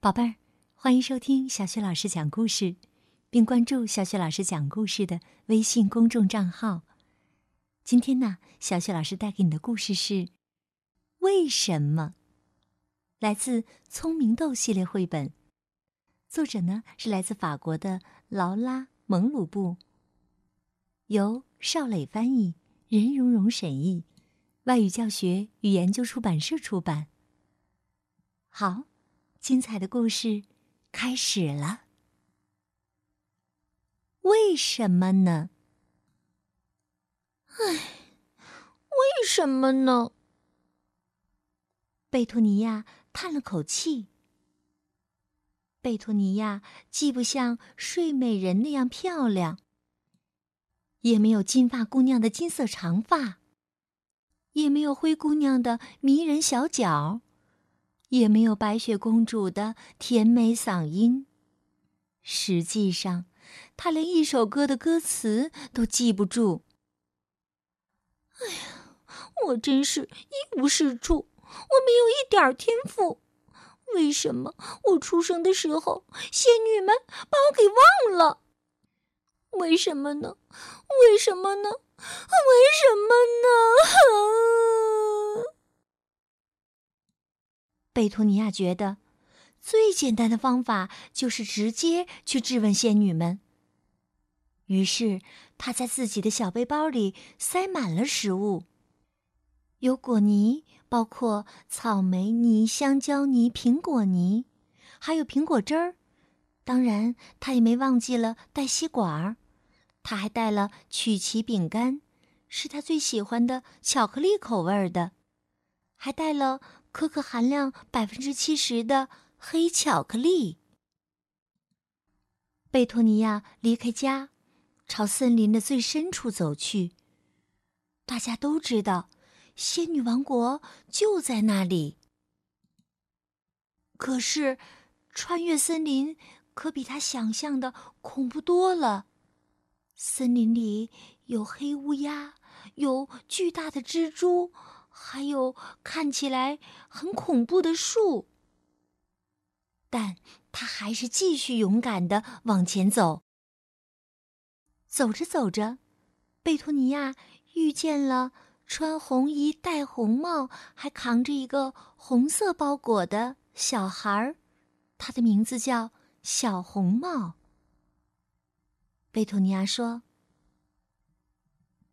宝贝儿，欢迎收听小雪老师讲故事，并关注小雪老师讲故事的微信公众账号。今天呢，小雪老师带给你的故事是《为什么》，来自《聪明豆》系列绘本，作者呢是来自法国的劳拉·蒙鲁布，由邵磊翻译，任蓉蓉审译，外语教学与研究出版社出版。好。精彩的故事开始了。为什么呢？唉，为什么呢？贝托尼亚叹了口气。贝托尼亚既不像睡美人那样漂亮，也没有金发姑娘的金色长发，也没有灰姑娘的迷人小脚。也没有白雪公主的甜美嗓音。实际上，她连一首歌的歌词都记不住。哎呀，我真是一无是处，我没有一点天赋。为什么我出生的时候，仙女们把我给忘了？为什么呢？为什么呢？为什么呢？贝托尼亚觉得，最简单的方法就是直接去质问仙女们。于是，他在自己的小背包里塞满了食物，有果泥，包括草莓泥、香蕉泥、苹果泥，还有苹果汁儿。当然，他也没忘记了带吸管儿。他还带了曲奇饼干，是他最喜欢的巧克力口味的，还带了。可可含量百分之七十的黑巧克力。贝托尼亚离开家，朝森林的最深处走去。大家都知道，仙女王国就在那里。可是，穿越森林可比他想象的恐怖多了。森林里有黑乌鸦，有巨大的蜘蛛。还有看起来很恐怖的树，但他还是继续勇敢的往前走。走着走着，贝托尼亚遇见了穿红衣、戴红帽，还扛着一个红色包裹的小孩儿，他的名字叫小红帽。贝托尼亚说：“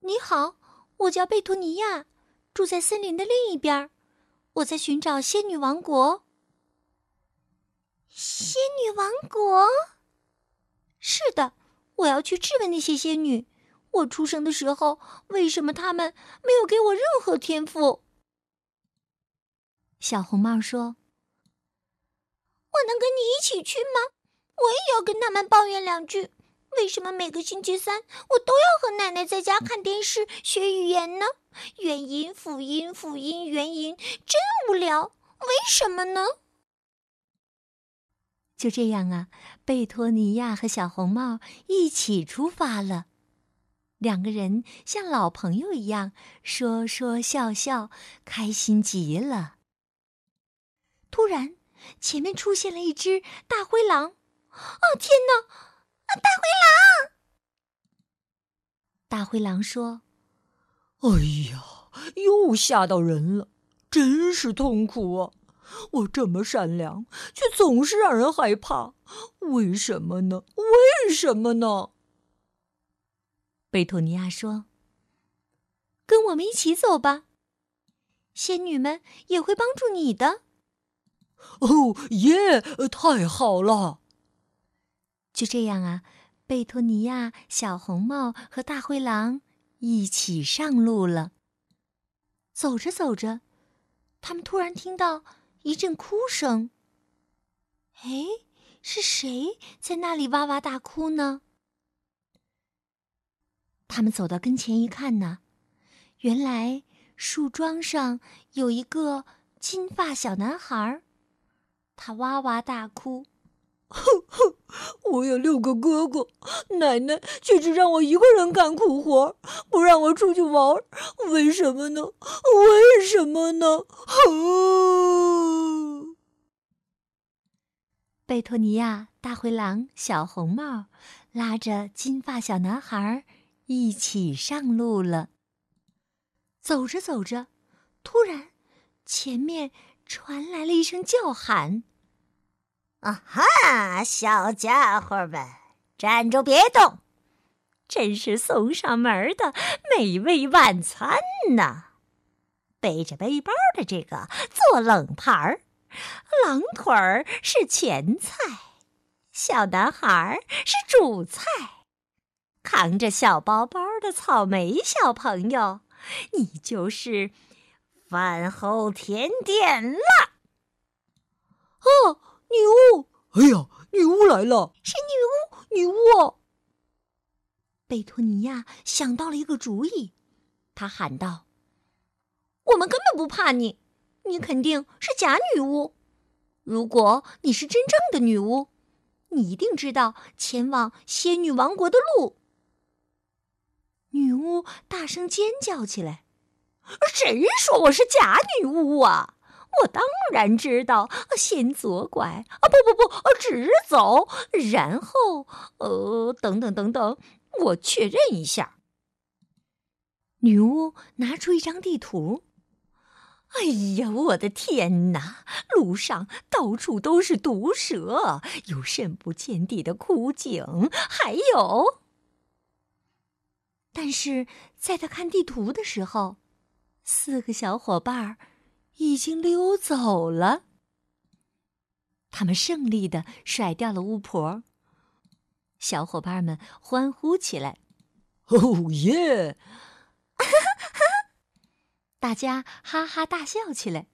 你好，我叫贝托尼亚。”住在森林的另一边，我在寻找仙女王国。仙女王国？是的，我要去质问那些仙女：我出生的时候，为什么他们没有给我任何天赋？小红帽说：“我能跟你一起去吗？我也要跟他们抱怨两句。为什么每个星期三我都要和奶奶在家看电视学语言呢？”元音、辅音、辅音、元音，真无聊。为什么呢？就这样啊，贝托尼亚和小红帽一起出发了。两个人像老朋友一样说说笑笑，开心极了。突然，前面出现了一只大灰狼！哦，天哪！大灰狼！大灰狼说。哎呀，又吓到人了，真是痛苦啊！我这么善良，却总是让人害怕，为什么呢？为什么呢？贝托尼亚说：“跟我们一起走吧，仙女们也会帮助你的。”哦耶！太好了！就这样啊，贝托尼亚、小红帽和大灰狼。一起上路了。走着走着，他们突然听到一阵哭声。哎，是谁在那里哇哇大哭呢？他们走到跟前一看呢，原来树桩上有一个金发小男孩，他哇哇大哭。哼哼，我有六个哥哥，奶奶却只让我一个人干苦活，不让我出去玩。为什么呢？为什么呢？哼！贝托尼亚、大灰狼、小红帽拉着金发小男孩一起上路了。走着走着，突然，前面传来了一声叫喊：“啊哈，小家伙们，站住，别动！真是送上门的美味晚餐呢！背着背包的这个做冷盘儿。”狼腿儿是前菜，小男孩是主菜，扛着小包包的草莓小朋友，你就是饭后甜点了。哦，女巫！哎呀，女巫来了！是女巫，女巫！贝托尼亚想到了一个主意，他喊道：“我们根本不怕你。”你肯定是假女巫。如果你是真正的女巫，你一定知道前往仙女王国的路。女巫大声尖叫起来：“谁说我是假女巫啊？我当然知道，先左拐啊，不不不，直走，然后呃，等等等等，我确认一下。”女巫拿出一张地图。哎呀，我的天哪！路上到处都是毒蛇，有深不见底的枯井，还有……但是在他看地图的时候，四个小伙伴儿已经溜走了。他们胜利的甩掉了巫婆，小伙伴们欢呼起来：“哦耶！” 大家哈哈大笑起来。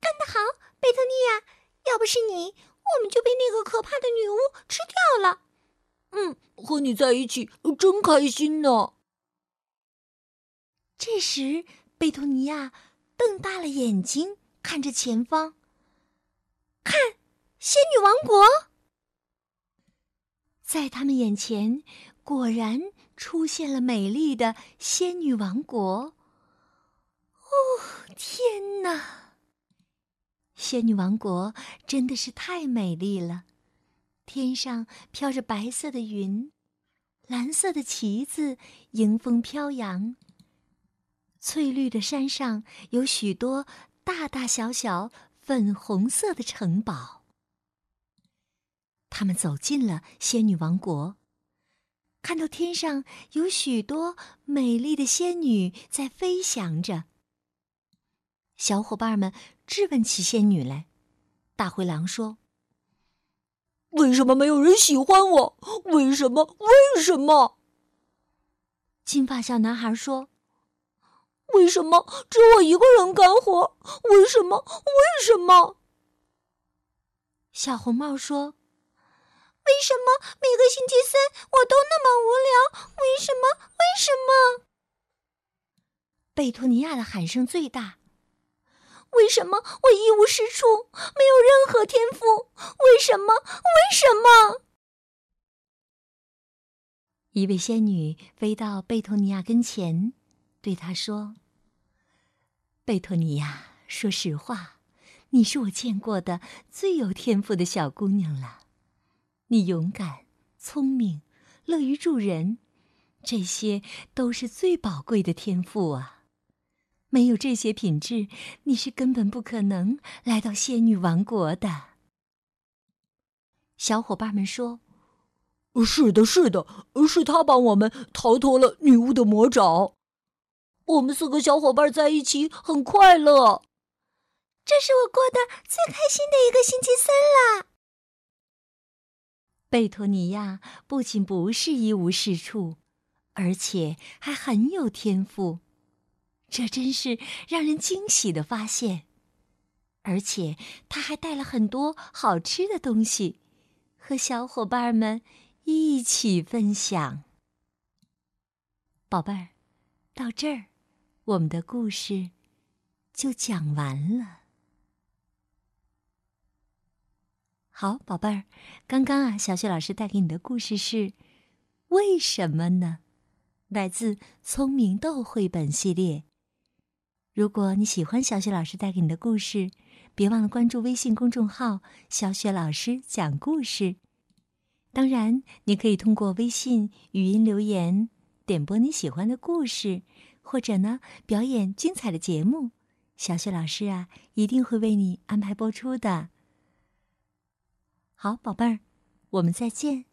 干得好，贝特尼亚！要不是你，我们就被那个可怕的女巫吃掉了。嗯，和你在一起真开心呢。这时，贝托尼亚瞪大了眼睛看着前方，看，仙女王国，在他们眼前果然出现了美丽的仙女王国。哦，天哪！仙女王国真的是太美丽了，天上飘着白色的云，蓝色的旗子迎风飘扬。翠绿的山上有许多大大小小粉红色的城堡。他们走进了仙女王国，看到天上有许多美丽的仙女在飞翔着。小伙伴们质问起仙女来。大灰狼说：“为什么没有人喜欢我？为什么？为什么？”金发小男孩说：“为什么只有我一个人干活？为什么？为什么？”小红帽说：“为什么每个星期三我都那么无聊？为什么？为什么？”贝托尼亚的喊声最大。为什么我一无是处，没有任何天赋？为什么？为什么？一位仙女飞到贝托尼亚跟前，对他说：“贝托尼亚，说实话，你是我见过的最有天赋的小姑娘了。你勇敢、聪明、乐于助人，这些都是最宝贵的天赋啊。”没有这些品质，你是根本不可能来到仙女王国的。小伙伴们说：“是的，是的，是他帮我们逃脱了女巫的魔爪。我们四个小伙伴在一起很快乐。这是我过得最开心的一个星期三啦。”贝托尼亚不仅不是一无是处，而且还很有天赋。这真是让人惊喜的发现，而且他还带了很多好吃的东西，和小伙伴们一起分享。宝贝儿，到这儿，我们的故事就讲完了。好，宝贝儿，刚刚啊，小雪老师带给你的故事是为什么呢？来自《聪明豆》绘本系列。如果你喜欢小雪老师带给你的故事，别忘了关注微信公众号“小雪老师讲故事”。当然，你可以通过微信语音留言点播你喜欢的故事，或者呢表演精彩的节目，小雪老师啊一定会为你安排播出的。好，宝贝儿，我们再见。